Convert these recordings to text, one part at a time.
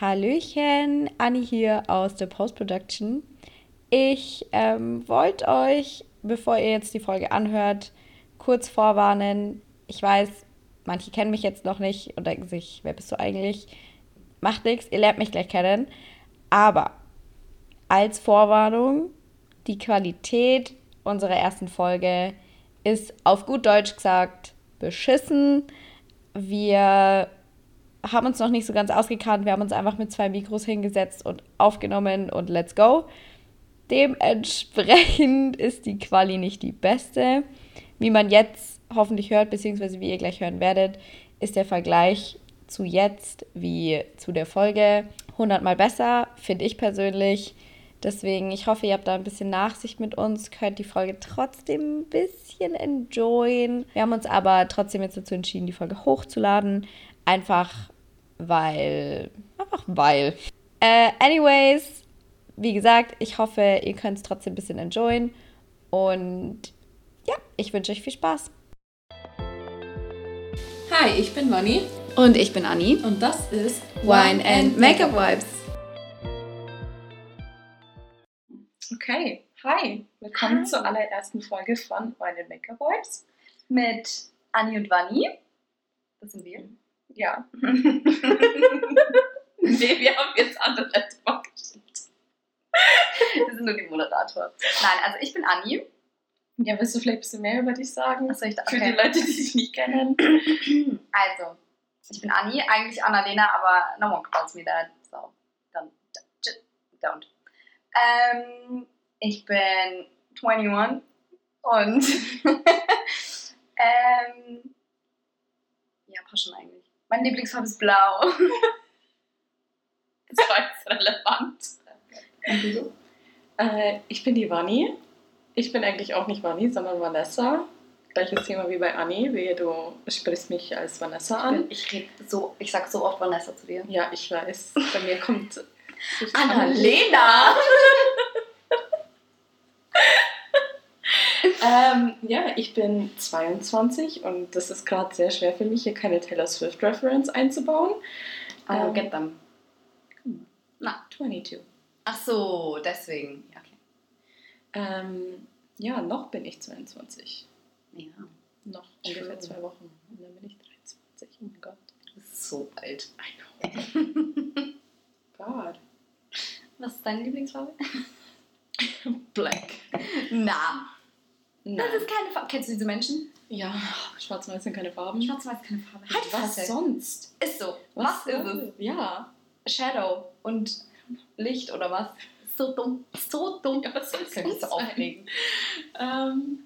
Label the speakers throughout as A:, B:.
A: Hallöchen, Anni hier aus der Post-Production. Ich ähm, wollte euch, bevor ihr jetzt die Folge anhört, kurz vorwarnen. Ich weiß, manche kennen mich jetzt noch nicht und denken sich, wer bist du eigentlich? Macht nichts, ihr lernt mich gleich kennen. Aber als Vorwarnung, die Qualität unserer ersten Folge ist auf gut Deutsch gesagt beschissen. Wir haben uns noch nicht so ganz ausgekannt. Wir haben uns einfach mit zwei Mikros hingesetzt und aufgenommen und let's go. Dementsprechend ist die Quali nicht die beste. Wie man jetzt hoffentlich hört, beziehungsweise wie ihr gleich hören werdet, ist der Vergleich zu jetzt wie zu der Folge 100 mal besser, finde ich persönlich. Deswegen, ich hoffe, ihr habt da ein bisschen Nachsicht mit uns, könnt die Folge trotzdem ein bisschen enjoyen. Wir haben uns aber trotzdem jetzt dazu entschieden, die Folge hochzuladen. Einfach weil. Einfach weil. Äh, anyways, wie gesagt, ich hoffe, ihr könnt es trotzdem ein bisschen enjoyen. Und ja, ich wünsche euch viel Spaß.
B: Hi, ich bin Moni.
A: Und ich bin Anni.
B: Und das ist
A: Wine and Makeup Vibes.
B: Okay, hi. Willkommen zur allerersten Folge von Wine and Makeup Vibes.
C: Mit Anni und Vanni. Das sind wir.
B: Ja. nee, wir haben jetzt andere Leute vorgestellt.
C: Wir sind nur die Moderator. Nein, also ich bin Anni.
B: Ja, willst du vielleicht ein bisschen mehr über dich sagen?
C: Achso, ich dachte,
B: Für die Leute, die dich nicht kennen.
C: Also, ich bin Anni, eigentlich Annalena, aber no one calls me that, so don't. don't. Ähm, ich bin 21 und ähm, ja, passt schon eigentlich. Meine Lieblingsfarbe ist blau.
B: Das war jetzt relevant.
C: Und du so?
B: Äh, ich bin die Vanni. Ich bin eigentlich auch nicht Vanni, sondern Vanessa. Gleiches Thema wie bei Anni. Wehe, du sprichst mich als Vanessa an.
C: Ich rede so, ich sag so oft Vanessa zu dir.
B: Ja, ich weiß. Bei mir kommt.
C: Annalena!
B: Ähm, ja, ich bin 22 und das ist gerade sehr schwer für mich, hier keine Taylor Swift-Reference einzubauen.
C: I don't
B: Ähm,
C: get them.
B: Na, 22.
C: Ach so, deswegen. Ja, okay.
B: Ähm, ja, noch bin ich 22.
C: Ja,
B: Noch
C: True.
B: ungefähr zwei Wochen. Und dann bin ich 23. Oh mein Gott.
C: das ist so alt.
B: I know. God.
C: Was ist deine Lieblingsfarbe?
B: Black.
C: Na,
B: Nein.
C: das ist keine Farbe. Kennst du diese Menschen?
B: Ja, schwarz-weiß sind keine Farben.
C: Schwarz-Weiß ist keine Farbe. Halt
B: Was
C: Fresse.
B: sonst?
C: Ist so. Was, ist
B: soll- Ja.
C: es? Shadow und Licht oder was? So dumm. So dumm.
B: Ja, was soll es
C: so
B: sonst sein?
C: aufregen.
B: Ähm,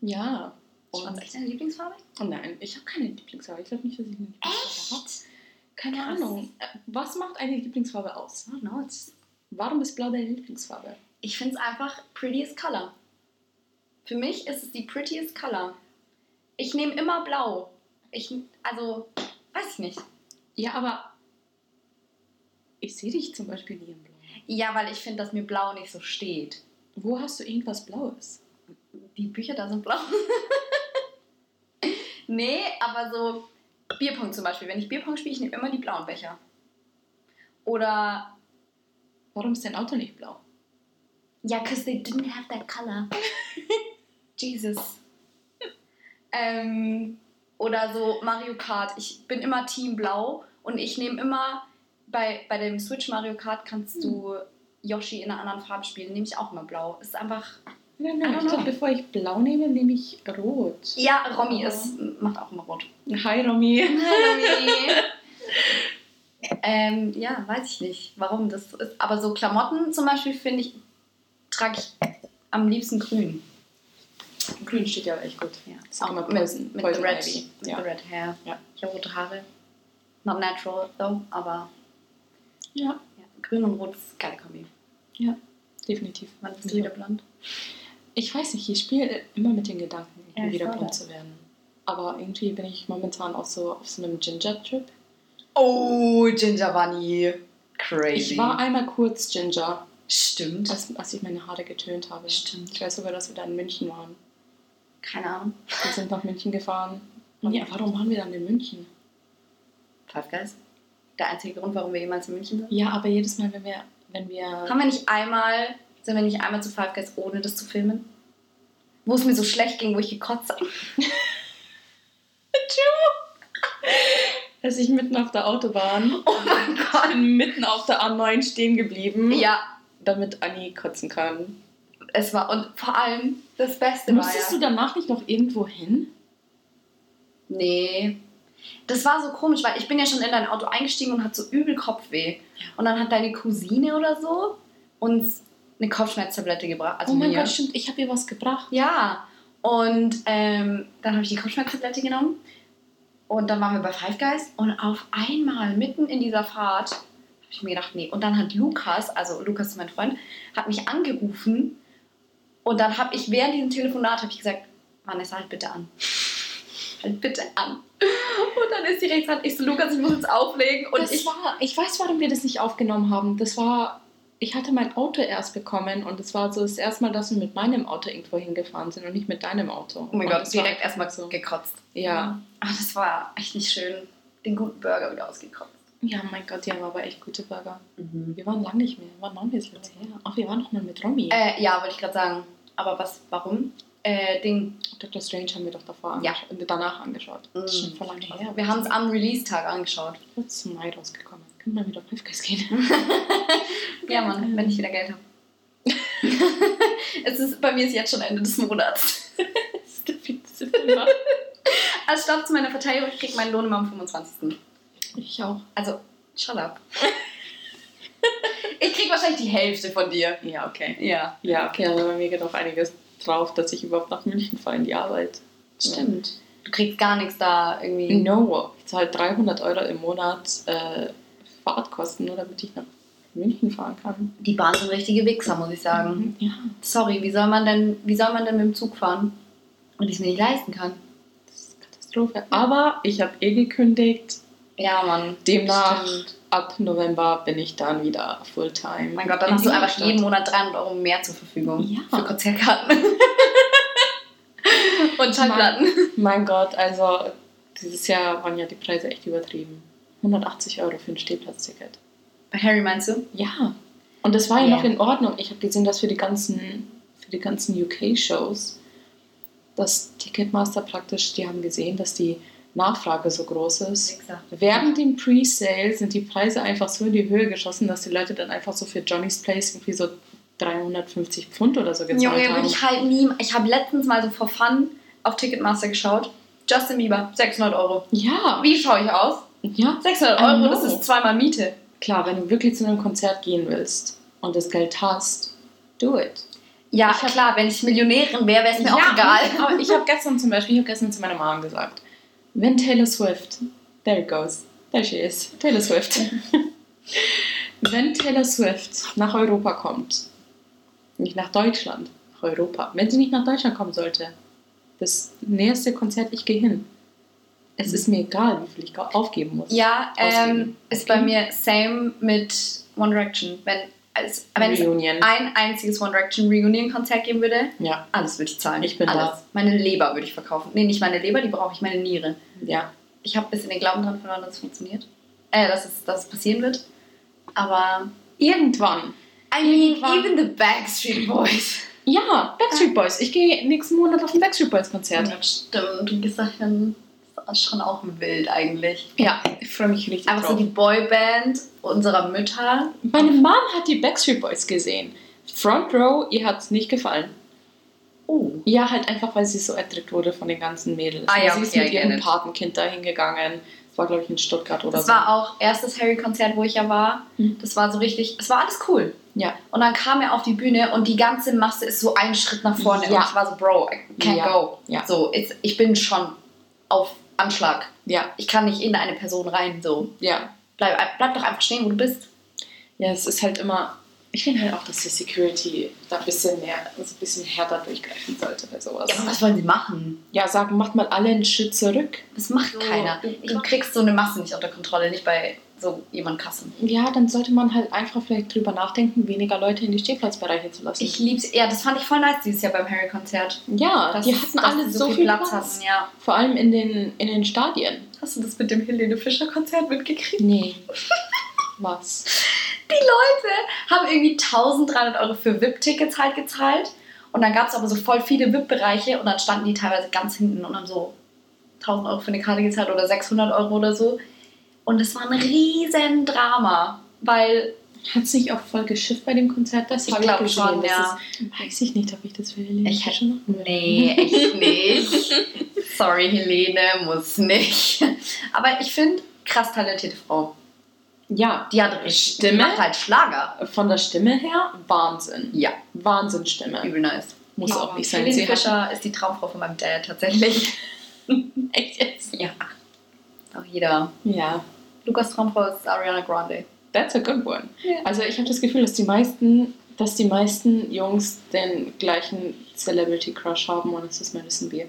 B: ja.
C: Schwarz
B: Und,
C: ist echt deine Lieblingsfarbe?
B: oh nein, ich habe keine Lieblingsfarbe. Ich glaube nicht, dass ich eine Lieblingsfarbe habe.
C: Echt?
B: Keine
C: Krass.
B: Ahnung. Äh, Was macht eine Lieblingsfarbe aus?
C: Know. It's
B: Warum ist blau deine Lieblingsfarbe?
C: Ich finde es einfach prettiest color. Für mich ist es die prettiest color. Ich nehme immer blau. Ich, also, weiß ich nicht.
B: Ja, aber ich sehe dich zum Beispiel nie in blau.
C: Ja, weil ich finde, dass mir blau nicht so steht.
B: Wo hast du irgendwas Blaues?
C: Die Bücher da sind blau. nee, aber so Bierpong zum Beispiel. Wenn ich Bierpong spiele, ich nehme immer die blauen Becher. Oder,
B: Warum ist dein Auto nicht blau?
C: ja, because they didn't have that color. Jesus. Ähm, oder so Mario Kart. Ich bin immer Team Blau und ich nehme immer bei, bei dem Switch Mario Kart kannst du Yoshi in einer anderen Farbe spielen. Nehme ich auch immer Blau. Ist einfach.
B: Nein, nein, ich glaube,
C: know.
B: bevor ich blau nehme, nehme ich rot.
C: Ja, Romy ist, macht auch immer rot.
B: Hi, Romy.
C: ähm, ja, weiß ich nicht, warum das ist. Aber so Klamotten zum Beispiel finde ich, trage ich am liebsten grün.
B: Grün steht ja echt gut.
C: Ja.
B: Ist auch immer
C: mit, mit, the red,
B: Ivy.
C: mit
B: Ja.
C: the red hair.
B: Ja.
C: Ich habe rote Haare. Not natural though, aber
B: ja,
C: ja, grün und rot ist geile Kombi.
B: definitiv.
C: Wann bist du wieder blond?
B: Ich weiß nicht, ich spiele immer mit den Gedanken,
C: Ja,
B: wieder blond zu werden. Aber irgendwie bin ich momentan auch so auf so einem Ginger-Trip.
C: Oh, Ginger Bunny. Crazy.
B: Ich war einmal kurz Ginger,
C: Stimmt.
B: als, als ich meine Haare getönt habe.
C: Stimmt.
B: Ich weiß sogar, dass wir da in München waren.
C: Keine Ahnung.
B: Wir sind nach München gefahren. Und ja, warum waren wir dann in München?
C: Five Guys? der einzige Grund, warum wir jemals in München sind.
B: Ja, aber jedes Mal, wenn wir, wenn wir
C: Haben wir nicht einmal, sind wir nicht einmal zu Five Guys, ohne das zu filmen? Wo es mir so schlecht ging, wo ich gekotzt habe.
B: als ich mitten auf der Autobahn,
C: Oh mein
B: ich
C: Gott.
B: bin mitten auf der A9 stehen geblieben,
C: Ja,
B: damit Anni kotzen kann.
C: Es war, und vor allem, das Beste war
B: Musstest
C: ja...
B: du danach nicht noch irgendwo hin?
C: Nee. Das war so komisch, weil ich bin ja schon in dein Auto eingestiegen und hatte so übel Kopfweh. Und dann hat deine Cousine oder so uns eine Kopfschmerztablette gebracht. Also
B: oh mein
C: mir.
B: Gott, stimmt, ich habe ihr was gebracht.
C: Ja. Und ähm, dann habe ich die Kopfschmerztablette genommen. Und dann waren wir bei Five Guys. Und auf einmal, mitten in dieser Fahrt, habe ich mir gedacht, nee. Und dann hat Lukas, also Lukas ist mein Freund, hat mich angerufen. Und dann habe ich während diesem Telefonat habe ich gesagt, Vanessa, halt bitte an. halt bitte an. Und dann ist die rechts dran. Ich so, Lukas, ich muss jetzt auflegen. Und
B: das
C: ich,
B: war, ich weiß, warum wir das nicht aufgenommen haben. Das war, ich hatte mein Auto erst bekommen und es war so das erste Mal, dass wir mit meinem Auto irgendwo hingefahren sind und nicht mit deinem Auto.
C: oh mein
B: und
C: Gott, direkt erstmal
B: so.
C: gekotzt.
B: Ja.
C: Aber das war echt nicht schön. Den guten Burger wieder ausgekotzt.
B: Ja, mein Gott, die haben aber echt gute Burger. Wir waren lange nicht mehr. Wann waren wir das letzte her? Ach, wir waren noch mal mit Romy.
C: Äh, ja, wollte ich gerade sagen. Aber was, warum? Äh, Ding.
B: Dr. Strange haben wir doch davor
C: Ja.
B: angeschaut, danach angeschaut. Das ist schon voll lange her.
C: Wir haben es am Release-Tag angeschaut.
B: kurz zum Mai rausgekommen. Können wir wieder auf Guys gehen?
C: Ja, Mann, wenn ich wieder Geld habe. es ist, bei mir ist jetzt schon Ende des Monats.
B: das ist der 4. September.
C: Als Stoff zu meiner Verteidigung, ich krieg meinen Lohn immer am 25.
B: Ich auch.
C: Also, shut up. ich krieg wahrscheinlich die Hälfte von dir.
B: Ja, okay.
C: Ja.
B: Ja, okay, also bei mir geht auch einiges drauf, dass ich überhaupt nach München fahre in die Arbeit.
C: Stimmt. Du kriegst gar nichts da irgendwie.
B: No, ich zahle 300 Euro im Monat äh, Fahrtkosten, nur damit ich nach München fahren kann.
C: Die Bahn sind richtige Wichser, muss ich sagen.
B: Ja,
C: Sorry, wie soll man denn, wie soll man denn mit dem Zug fahren? Und ich es mir nicht leisten kann.
B: das ist Katastrophe. Aber ich habe eh gekündigt.
C: Ja, Mann.
B: Demnach,
C: Stimmt.
B: ab November bin ich dann wieder Fulltime.
C: Mein Gott, dann hast du einfach
B: Ingolstadt.
C: jeden Monat 300 Euro mehr zur Verfügung.
B: Ja.
C: Für Konzertkarten. Und Schallplatten.
B: Mein Gott, also dieses Jahr waren ja die Preise echt übertrieben. 180 Euro für ein Stehplatzticket.
C: Bei Harry meinst du?
B: Ja. Und das war ja
C: Ja.
B: noch in Ordnung. Ich habe gesehen, dass für die ganzen, für die ganzen UK-Shows das Ticketmaster praktisch, die haben gesehen, dass die Nachfrage so groß ist.
C: Wichser.
B: Während dem Pre-Sale sind die Preise einfach so in die Höhe geschossen, dass die Leute dann einfach so für Johnny's Place irgendwie so 350 Pfund oder so gezahlt
C: Junge,
B: haben.
C: würde ich halt nie. Ich habe letztens mal so for fun auf Ticketmaster geschaut. Justin Bieber, 600 Euro.
B: Ja,
C: Wie schaue ich aus?
B: ja.
C: 600
B: I
C: Euro, das ist zweimal Miete.
B: Klar, wenn du wirklich zu einem Konzert gehen willst und das Geld hast, do it.
C: Ja, klar, wenn ich Millionärin wäre, wäre es mir auch egal.
B: Aber ich habe gestern zum Beispiel, ich habe gestern zu meiner Mom gesagt, wenn Taylor Swift, there it goes, there she is, Taylor Swift. wenn Taylor Swift nach Europa kommt, nicht nach Deutschland, nach Europa, wenn sie nicht nach Deutschland kommen sollte, das nächste Konzert, ich gehe hin. Es ist mir egal, wie viel ich aufgeben muss.
C: Ja, ähm, ist bei mir same mit One Direction. Wenn, als, wenn es
B: Reunion.
C: ein einziges One Direction Reunion-Konzert geben würde,
B: Ja,
C: alles würde ich zahlen.
B: Ich bin
C: alles.
B: da.
C: Meine Leber würde ich verkaufen. Nee, nicht meine Leber, die brauche ich, meine Niere.
B: ja.
C: Ich habe ein bisschen den Glauben dran verloren, dass es funktioniert. Äh, dass es, dass es passieren wird. Aber.
B: Irgendwann.
C: I mean,
B: Irgendwann-
C: even the Backstreet Boys.
B: Ja, Backstreet Boys. Ich gehe nächsten Monat auf ein Backstreet Boys Konzert.
C: Ja, stimmt. Gesagt, das ist schon auch wild eigentlich.
B: Ja, ich freue mich richtig
C: Einfach so
B: drauf.
C: die Boyband unserer Mütter.
B: Meine Mom hat die Backstreet Boys gesehen. Front Row, ihr hat es nicht gefallen.
C: Oh.
B: Ja, halt einfach, weil sie so erdrückt wurde von den ganzen Mädels.
C: Ah ja,
B: sie ist
C: okay,
B: mit ihrem. Patenkind da hingegangen. Das war, glaube ich, in Stuttgart oder
C: Das
B: so.
C: war auch erstes Harry-Konzert, wo ich ja war.
B: Mhm.
C: Das war so richtig, es war alles cool.
B: Ja.
C: Und dann kam er auf die Bühne und die ganze Masse ist so einen Schritt nach vorne.
B: Ja.
C: Und ich war so, Bro, I can't
B: Ja.
C: go.
B: Ja.
C: So, it's, ich bin schon auf Anschlag.
B: Ja,
C: Ich kann nicht in eine Person rein. So,
B: ja.
C: bleib, bleib doch einfach stehen, wo du bist.
B: Ja, es ist halt immer. Ich finde halt auch, dass die Security da ein bisschen mehr, also ein bisschen härter durchgreifen sollte bei sowas.
C: Ja, aber was wollen sie machen?
B: Ja, sagen, macht mal alle einen Schritt zurück.
C: Das macht keiner.
B: du-
C: Du kriegst so eine Masse nicht unter Kontrolle, nicht bei so jemand krassen.
B: Ja, dann sollte man halt einfach vielleicht drüber nachdenken, weniger Leute in die Stehplatzbereiche zu lassen.
C: Ich lieb's. Ja, das fand ich voll nice dieses Jahr beim Harry-Konzert.
B: ja,
C: Dass-
B: die hatten
C: dass
B: alle so viel Platz.
C: hatten, ja.
B: Vor allem in den, in den Stadien.
C: Hast du das mit dem Helene Fischer-Konzert mitgekriegt?
B: Nee. Was?
C: Die Leute haben irgendwie 1300 Euro für VIP-Tickets halt gezahlt. Und dann gab es aber so voll viele VIP-Bereiche und dann standen die teilweise ganz hinten und haben so 1000 Euro für eine Karte gezahlt oder 600 Euro oder so. Und es war ein riesen Drama, weil
B: Hat es nicht auch voll geschifft bei dem Konzert? Das
C: Ich
B: hab
C: glaub
B: gesehen.
C: schon, ja.
B: Ist, weiß ich nicht, ob ich das für Helene
C: Ich
B: Fischer noch
C: Nee, echt nicht. Sorry, Helene, muss nicht. Aber ich finde, krass talentierte Frau.
B: Ja,
C: Die hat richtig, die
B: Stimme?
C: macht halt Schlager.
B: von der Stimme her Wahnsinn.
C: Ja,
B: Wahnsinnstimme.
C: übel nice.
B: Muss auch nicht sein.
C: Helene Fischer ist die Traumfrau von meinem Dad tatsächlich.
B: Echt jetzt?
C: Ja. Auch jeder.
B: Ja,
C: Lukas Traumfrau ist Ariana Grande.
B: that's a good one.
C: Ja.
B: Also ich habe das Gefühl, dass die meisten, dass die meisten Jungs den gleichen Celebrity Crush haben und es ist Madison Beer.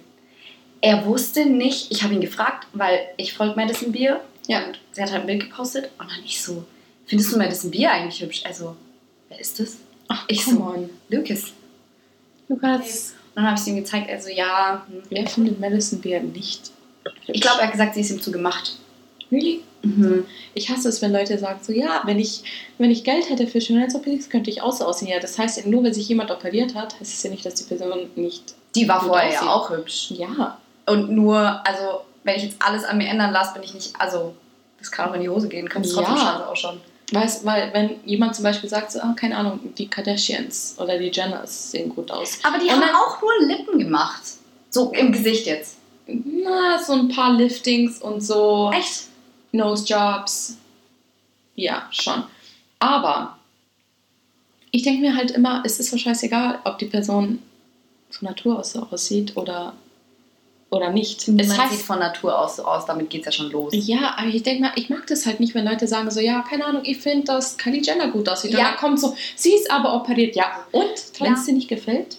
C: Er wusste nicht, ich habe ihn gefragt, weil ich folge Madison Beer.
B: Ja.
C: Und sie hat halt ein Bild gepostet und dann ich so, findest du Madison Beer eigentlich hübsch? Also, wer ist das?
B: Ach,
C: Ich so.
B: on.
C: Lukas.
B: Lukas,
C: Und dann habe ich es ihm gezeigt, also ja. hm.
B: wer findet Madison Beer nicht?
C: Ich glaube, er hat gesagt, sie ist ihm zu gemacht.
B: really?
C: Mhm.
B: Ich hasse es, wenn Leute sagen so, ja, wenn ich, wenn ich Geld hätte für Schönheits-OPs, könnte ich auch so aussehen. Ja, das heißt, nur wenn sich jemand operiert hat, heißt es ja nicht, dass die Person nicht...
C: Die war vorher ja auch hübsch.
B: Ja,
C: Und nur, also, wenn ich jetzt alles an mir ändern lasse, bin ich nicht, also, das kann auch in die Hose gehen, kann es trotzdem
B: Ja.
C: schade ausschauen.
B: Weißt, weil wenn jemand zum Beispiel sagt, so, ah, keine Ahnung, die Kardashians oder die Jenners sehen gut aus.
C: Aber die
B: Und
C: haben
B: dann-
C: auch nur Lippen gemacht. So im Gesicht jetzt.
B: Na, so ein paar Liftings und so
C: Echt?
B: Nose Jobs. Ja, schon. Aber ich denke mir halt immer, es ist so scheißegal, ob die Person von Natur aus so aussieht oder, oder nicht.
C: Es
B: es
C: sieht
B: heißt,
C: von Natur aus so aus, damit geht es ja schon los.
B: ja, aber ich denke mal, ich mag das halt nicht, wenn Leute sagen so, ja, keine Ahnung, ich finde, dass Kylie Jenner gut aussieht. Und
C: Ja.
B: dann kommt so, sie ist aber operiert. Ja, und? Wenn es dir nicht gefällt?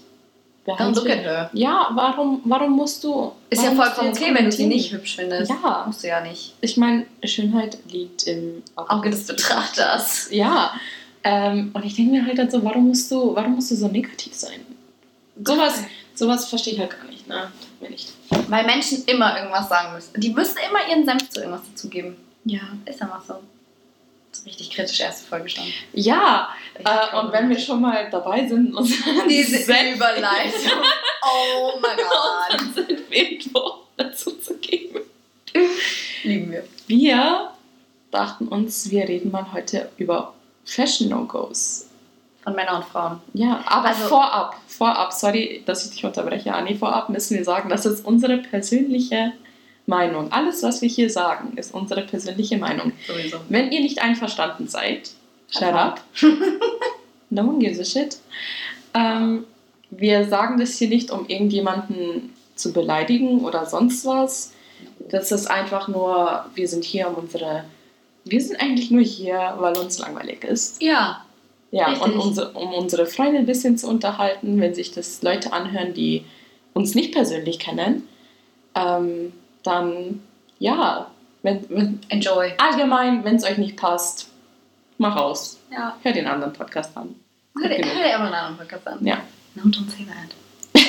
B: Behalte-
C: look at her.
B: Ja, warum, warum musst du...
C: Ist ja vollkommen okay, wenn du sie nicht hübsch findest.
B: Ja.
C: Musst du ja nicht.
B: Ich meine, Schönheit liegt im
C: Auge des Betrachters.
B: Ja. Ähm, und ich denke mir halt dann so, warum musst du, warum musst du so negativ sein? Sowas, sowas verstehe ich halt gar nicht, ne? Mir nicht.
C: Weil Menschen immer irgendwas sagen müssen. Die müssen immer ihren Senf zu irgendwas dazugeben.
B: Ja.
C: Ist einfach so. Richtig kritisch erste Folge schon.
B: Ja, äh, und wenn wir schon mal dabei sind und
C: Diese Überleitung. Oh mein Gott.
B: unseren Senf irgendwo dazu zu geben.
C: Lieben wir.
B: Wir dachten uns, wir reden mal heute über Fashion No-Gos.
C: Von Männern und Frauen.
B: Ja, aber
C: Also-
B: vorab, vorab, sorry, dass ich dich unterbreche, Anni, vorab müssen wir sagen, das ist unsere persönliche Meinung. Alles, was wir hier sagen, ist unsere persönliche Meinung.
C: Sowieso.
B: Wenn ihr nicht einverstanden seid, shut up. No one gives a shit. Ähm, wir sagen das hier nicht, um irgendjemanden zu beleidigen oder sonst was. Das ist einfach nur, wir sind hier, um unsere. Wir sind eigentlich nur hier, weil uns langweilig ist.
C: Ja.
B: Ja,
C: Richtig.
B: und unsere, um unsere Freunde ein bisschen zu unterhalten, wenn sich das Leute anhören, die uns nicht persönlich kennen, ähm, dann ja, wenn, wenn,
C: Enjoy.
B: allgemein, wenn es euch nicht passt, mach aus.
C: Ja.
B: Hört den anderen Podcast an.
C: Hör dir,
B: Genug.
C: hör dir immer einen anderen Podcast an.
B: Ja.
C: No, don't say that.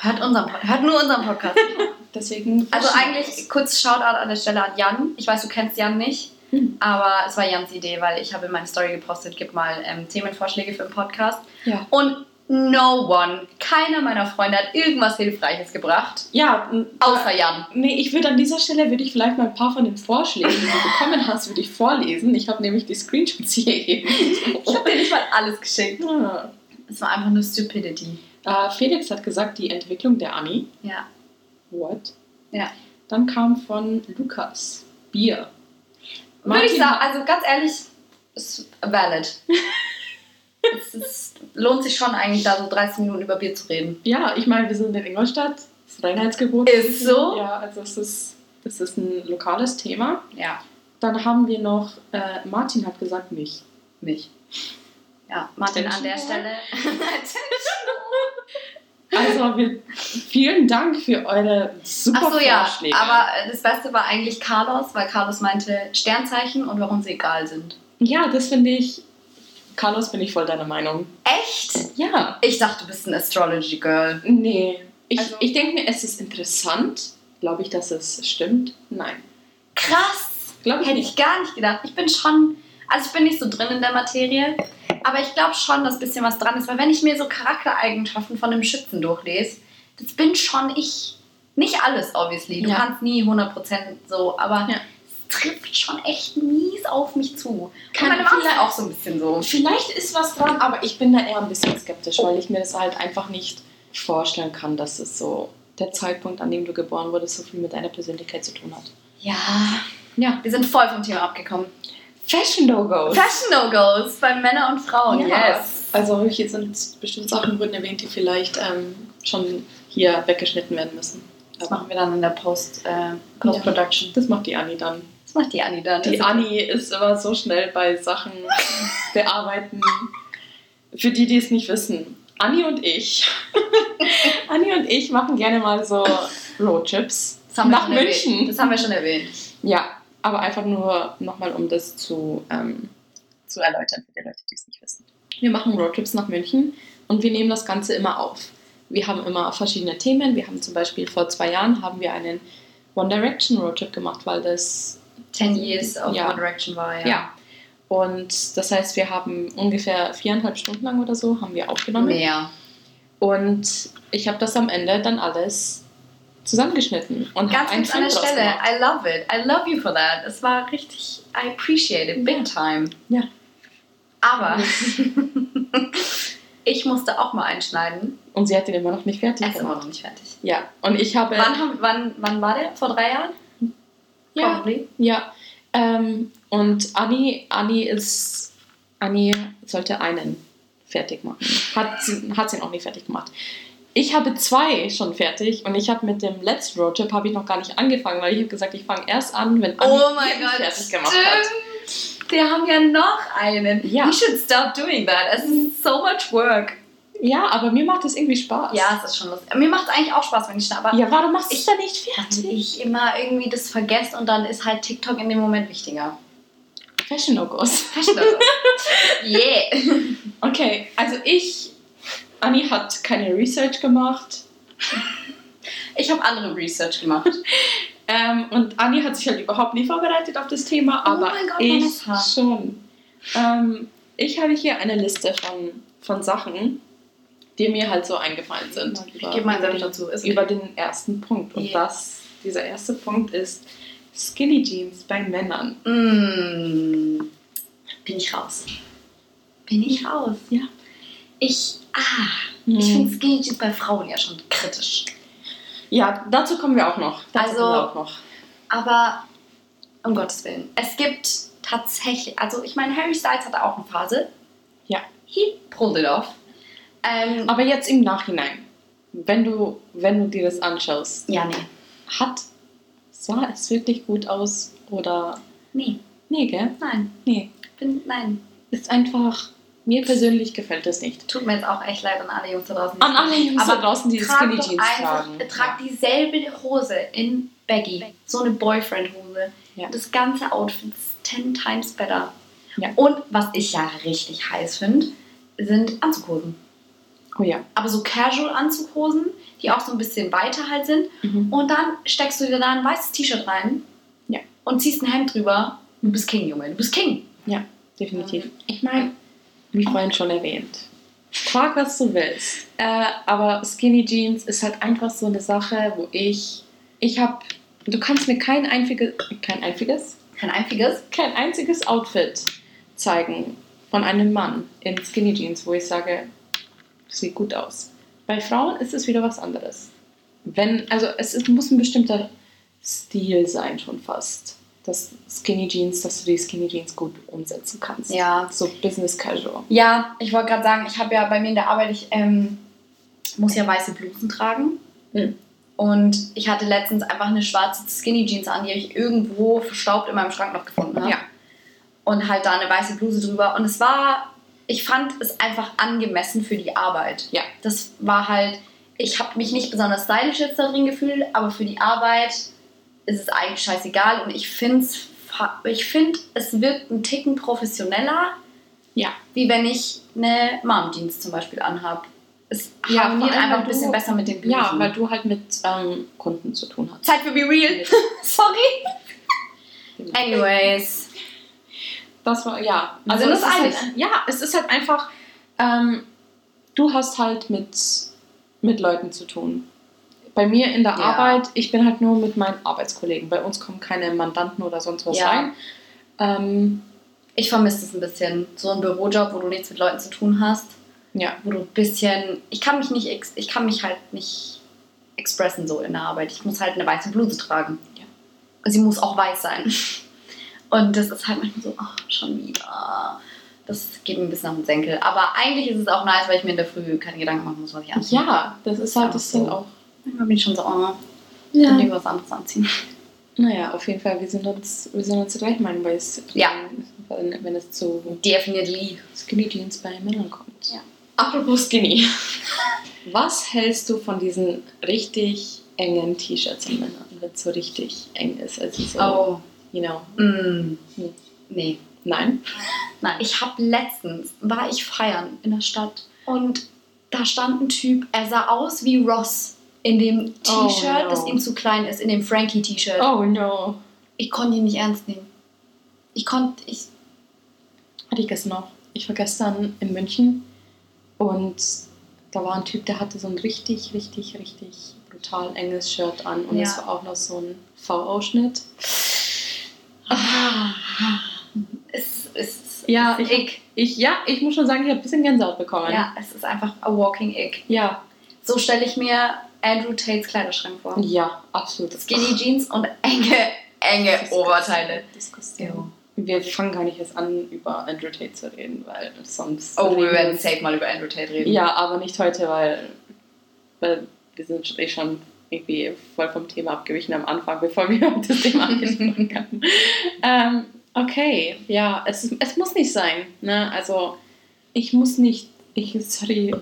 C: hört, unseren, hört nur unseren Podcast.
B: Deswegen.
C: Also eigentlich kurz Shoutout an der Stelle an Jan. Ich weiß, du kennst Jan nicht,
B: Hm.
C: aber es war Jans Idee, weil ich habe in meine Story gepostet, gib mal ähm, Themenvorschläge für den Podcast.
B: Ja.
C: Und no one, keiner meiner Freunde hat irgendwas Hilfreiches gebracht,
B: Ja,
C: außer Jan.
B: Nee, ich würde an dieser Stelle würde ich vielleicht mal ein paar von den Vorschlägen, die du bekommen hast, würde ich vorlesen. Ich habe nämlich die Screenshots hier eben.
C: Ich habe dir nicht mal alles geschickt.
B: Ah.
C: Es war einfach nur Stupidity.
B: Äh, Felix hat gesagt, die Entwicklung der Annie.
C: Ja.
B: What?
C: Ja.
B: Dann kam von Lukas Bier.
C: Würde ich sagen, also ganz ehrlich, ist valid. es ist, lohnt sich schon eigentlich, da so 30 Minuten über Bier zu reden.
B: Ja, ich meine, wir sind in Ingolstadt. Das ist Reinheitsgebot.
C: Ist so?
B: Ja, also es ist, das ist ein lokales Thema.
C: Ja,
B: Dann haben wir noch, äh, Martin hat gesagt, mich.
C: mich. Ja, Martin an der Stelle.
B: Also wir, vielen Dank für eure super
C: Ach so, ja.
B: Vorschläge.
C: Aber das Beste war eigentlich Carlos, weil Carlos meinte Sternzeichen und warum sie egal sind.
B: ja, das finde ich. Carlos, bin ich voll deiner Meinung.
C: Echt?
B: Ja.
C: Ich dachte, du bist ein Astrology Girl.
B: Nee. Ich,
C: Also-
B: ich denke mir, es ist interessant. Glaube ich, dass es stimmt? Nein.
C: Krass!
B: Glaube ich
C: Hätte
B: nicht.
C: ich gar nicht gedacht. Ich bin schon, also ich bin nicht so drin in der Materie, aber ich glaube schon, dass ein bisschen was dran ist, weil wenn ich mir so Charaktereigenschaften von einem Schützen durchlese, das bin schon ich. Nicht alles, obviously. Du
B: Ja.
C: kannst nie 100% so, aber
B: Ja.
C: Trifft schon echt mies auf mich zu.
B: Kann
C: Und meine Mama auch so ein bisschen so.
B: Vielleicht ist was dran, aber ich bin da eher ein bisschen skeptisch, weil ich mir das halt einfach nicht vorstellen kann, dass es so der Zeitpunkt, an dem du geboren wurdest, so viel mit deiner Persönlichkeit zu tun hat.
C: Ja,
B: Ja.
C: wir sind voll vom Thema abgekommen.
B: Fashion No-Gos.
C: Fashion No-Gos bei Männern und Frauen,
B: Ja.
C: yes.
B: Also hier sind bestimmte Sachen wurden erwähnt, die vielleicht ähm, schon hier weggeschnitten werden müssen.
C: Das machen wir dann in der Post, äh, Post-Production.
B: Das macht die Anni dann.
C: Das macht die Anni dann.
B: Die
C: Also-
B: Anni ist immer so schnell bei Sachen bearbeiten. Für die, die es nicht wissen. Anni und ich. Anni und ich machen gerne mal so Roadtrips nach München.
C: Erwähnt. Das haben wir schon erwähnt.
B: Ja, aber einfach nur nochmal, um das zu, ähm, zu erläutern für die Leute, die es nicht wissen. Wir machen Roadtrips nach München und wir nehmen das Ganze immer auf. Wir haben immer verschiedene Themen. Wir haben zum Beispiel vor zwei Jahren haben wir einen One Direction Roadtrip gemacht, weil das
C: 10 Years of
B: Ja.
C: One Direction war, ja.
B: ja. Und das heißt, wir haben ungefähr viereinhalb Stunden lang oder so haben wir aufgenommen.
C: Mehr.
B: Und ich habe das am Ende dann alles zusammengeschnitten und
C: Ganz kurz an der Stelle,
B: gemacht.
C: I love it. I love you for that. Es war richtig, I appreciate it, big time.
B: Ja.
C: Aber ich musste auch mal einschneiden.
B: Und sie hat ihn immer noch nicht fertig
C: Er ist immer noch nicht fertig.
B: Ja, und ich habe.
C: Wann, wann, wann war der? Vor drei Jahren?
B: Ja,
C: Probably.
B: ja. Ähm, und Anni, Anni ist. Anni sollte einen fertig machen. Hat sie, hat sie noch nicht fertig gemacht. Ich habe zwei schon fertig und ich habe mit dem letzten Roadtrip habe ich noch gar nicht angefangen, weil ich habe gesagt, ich fange erst an, wenn Anni
C: Oh mein Gott,
B: fertig gemacht
C: stimmt.
B: hat.
C: Wir haben ja noch einen.
B: Ja.
C: We should stop doing that. Es ist so much work.
B: Ja, aber mir macht das irgendwie Spaß.
C: Ja, es ist schon lustig. Mir macht es eigentlich auch Spaß, wenn ich schneide, aber
B: Ja, warum machst du es
C: Ich-
B: dann nicht fertig?
C: ich immer irgendwie das vergesse und dann ist halt TikTok in dem Moment wichtiger.
B: Fashion Logos.
C: yeah.
B: Okay, also ich. Anni hat keine Research gemacht.
C: Ich habe andere Research gemacht.
B: Ähm, und Anni hat sich halt überhaupt nie vorbereitet auf das Thema,
C: Oh
B: aber
C: mein Gott,
B: ich schon. Ähm, ich habe hier eine Liste von, von Sachen, die mir halt so eingefallen sind.
C: Ich meinen Senf
B: den,
C: dazu. Ist
B: über den ersten Punkt. Und
C: Ja.
B: das, dieser erste Punkt ist Skinny Jeans bei Männern.
C: Mm, bin ich raus. Bin ich raus?
B: Ja.
C: Ich, ah,
B: Hm.
C: ich finde Skinny Jeans bei Frauen ja schon kritisch.
B: Ja, dazu kommen wir auch noch. Dazu
C: Also-
B: auch noch.
C: Aber um Gottes Willen, es gibt tatsächlich, also ich meine, Harry Styles hatte auch eine Phase.
B: Ja.
C: He pulled it off. Ähm,
B: Aber jetzt im Nachhinein, wenn du, wenn du dir das anschaust,
C: ja, nee.
B: hat, sah es wirklich gut aus oder
C: Nee,
B: nee, gell?
C: nein.
B: Nee.
C: Bin, nein.
B: Ist einfach, mir persönlich gefällt das nicht.
C: Tut mir jetzt auch echt leid an alle Jungs da draußen.
B: An alle Jungs
C: Aber
B: da draußen, die Skinny Jeans
C: einfach,
B: tragen.
C: Trag dieselbe Hose in Baggy. So eine Boyfriend-Hose.
B: Ja.
C: Das ganze Outfit ist 10 times better.
B: Ja.
C: Und was ich ja richtig heiß finde, sind Anzughosen.
B: Oh ja.
C: Aber so Casual-Anzughosen, die auch so ein bisschen weiter halt sind.
B: Mhm.
C: Und dann steckst du dir da ein weißes T-Shirt rein
B: Ja.
C: und ziehst ein Hemd drüber. Du bist King, Junge. Du bist King.
B: Definitiv. Ich meine, wie vorhin schon erwähnt, trag was du willst. Äh, aber Skinny Jeans ist halt einfach so eine Sache, wo ich, ich habe, du kannst mir kein einziges, kein einziges,
C: Kein einziges.
B: kein einziges Outfit zeigen von einem Mann in Skinny Jeans, wo ich sage, sieht gut aus. Bei Frauen ist es wieder was anderes. Wenn, also es ist, muss ein bestimmter Stil sein schon fast. Das Skinny Jeans, dass du die Skinny Jeans gut umsetzen kannst.
C: Ja.
B: So Business Casual.
C: Ja, ich wollte gerade sagen, ich habe ja bei mir in der Arbeit, ich ähm, muss ja weiße Blusen tragen.
B: Mhm.
C: Und ich hatte letztens einfach eine schwarze Skinny Jeans an, die ich irgendwo verstaubt in meinem Schrank noch gefunden habe.
B: Ja.
C: Und halt da eine weiße Bluse drüber. Und es war, ich fand es einfach angemessen für die Arbeit.
B: Ja.
C: Das war halt, ich habe mich nicht besonders stylisch jetzt da drin gefühlt, aber für die Arbeit ist es eigentlich scheißegal und ich finde ich find, es wirkt ein Ticken professioneller,
B: Ja.
C: wie wenn ich eine Mom-Jeans zum Beispiel anhab. Es
B: Ja,
C: harmoniert einfach ein bisschen
B: du-
C: besser mit den Blusen.
B: Ja, weil du halt mit ähm, Kunden zu tun hast.
C: Zeit für Be Real. Sorry. Anyways.
B: Das war, ja. Also
C: uns
B: ist halt, ja, es ist halt einfach, ähm, du hast halt mit, mit Leuten zu tun. Bei mir in der
C: Ja.
B: Arbeit, ich bin halt nur mit meinen Arbeitskollegen. Bei uns kommen keine Mandanten oder sonst was
C: Ja.
B: rein. Ähm,
C: Ich vermisse es ein bisschen. So ein Bürojob, wo du nichts mit Leuten zu tun hast.
B: ja.
C: Wo du ein bisschen. Ich kann mich nicht. Ich kann mich halt nicht expressen so in der Arbeit. Ich muss halt eine weiße Bluse tragen.
B: Ja.
C: Und sie muss auch weiß sein. Und das ist halt manchmal so, oh, schon wieder. Das geht mir ein bisschen auf den Senkel. Aber eigentlich ist es auch nice, weil ich mir in der Früh keine Gedanken machen muss, was ich anziehe.
B: Ja, das ist halt das dann auch.
C: Manchmal bin ich schon so, oh, ich
B: Ja.
C: kann lieber was anderes anziehen.
B: Naja, auf jeden Fall, wir sind uns, wir sind uns gleich meinen, weil es,
C: Ja.
B: wenn, wenn es zu
C: Definitely.
B: Skinny Jeans bei Männern kommt.
C: Ja.
B: Apropos Skinny. Was hältst du von diesen richtig engen T-Shirts an Männern, wenn es so richtig eng ist? Also so,
C: Oh.
B: You know.
C: Mm.
B: Hm.
C: Nee.
B: Nein?
C: Nein, ich habe letztens, war ich feiern in der Stadt und da stand ein Typ, er sah aus wie Ross in dem
B: Oh,
C: T-Shirt,
B: no.
C: das ihm zu klein ist, in dem Frankie-T-Shirt.
B: Oh no.
C: Ich konnte ihn nicht ernst nehmen. Ich konnte, ich,
B: Hatte ich gestern noch. Ich war gestern in München und da war ein Typ, der hatte so ein richtig, richtig, richtig brutal enges Shirt an und
C: Ja.
B: es war auch noch so ein V-Ausschnitt.
C: Es ist,
B: Ja,
C: ist
B: ich,
C: ick.
B: ich, ja, ich muss schon sagen, ich habe ein bisschen Gänsehaut bekommen.
C: Ja, es ist einfach a walking ick.
B: Ja,
C: So stelle ich mir Andrew Tates Kleiderschrank vor.
B: ja absolut.
C: Skinny Jeans und enge, enge
B: Disgusting.
C: Oberteile.
B: Disgusting. Wir fangen gar nicht erst an, über Andrew Tate zu reden, weil sonst.
C: Oh, wir werden safe mal über Andrew Tate reden.
B: Ja, aber nicht heute, weil, weil wir sind eh schon irgendwie voll vom Thema abgewichen am Anfang, bevor wir das Thema angesprochen haben. ähm, okay, ja, es, es muss nicht sein. Ne? Also, ich muss nicht, ich, sorry,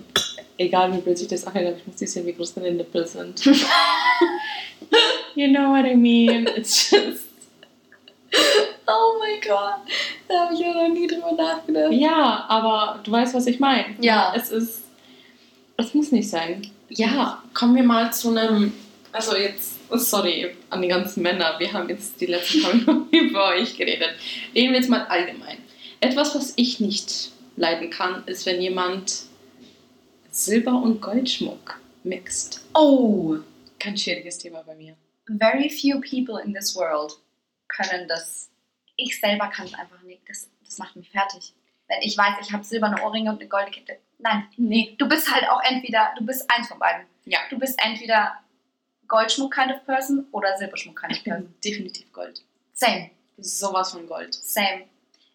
B: egal wie blöd sich das anhört, aber ich muss nicht sehen, wie groß deine Nippel sind. you know what I mean? It's just.
C: Oh mein Gott, da habe ich ja noch nie drüber nachgedacht.
B: Ja, aber du weißt, was ich meine.
C: Ja.
B: Es ist. Es muss nicht sein. Ja, kommen wir mal zu einem. Also jetzt, sorry an die ganzen Männer, wir haben jetzt die letzten paar Minuten über euch geredet. Reden wir jetzt mal allgemein. Etwas, was ich nicht leiden kann, ist, wenn jemand Silber- und Goldschmuck mixt.
C: Oh,
B: Ganz schwieriges Thema bei mir.
C: very few people in this world können das. Ich selber kann es einfach nicht. Das, das macht mich fertig. Wenn ich weiß, ich habe silberne Ohrringe und eine goldene Kette. Nein,
B: Nee.
C: du bist halt auch entweder, du bist eins von beiden.
B: Ja.
C: Du bist entweder Goldschmuck kind of person oder Silberschmuck kind of person.
B: definitiv Gold.
C: Same,
B: sowas von Gold.
C: same.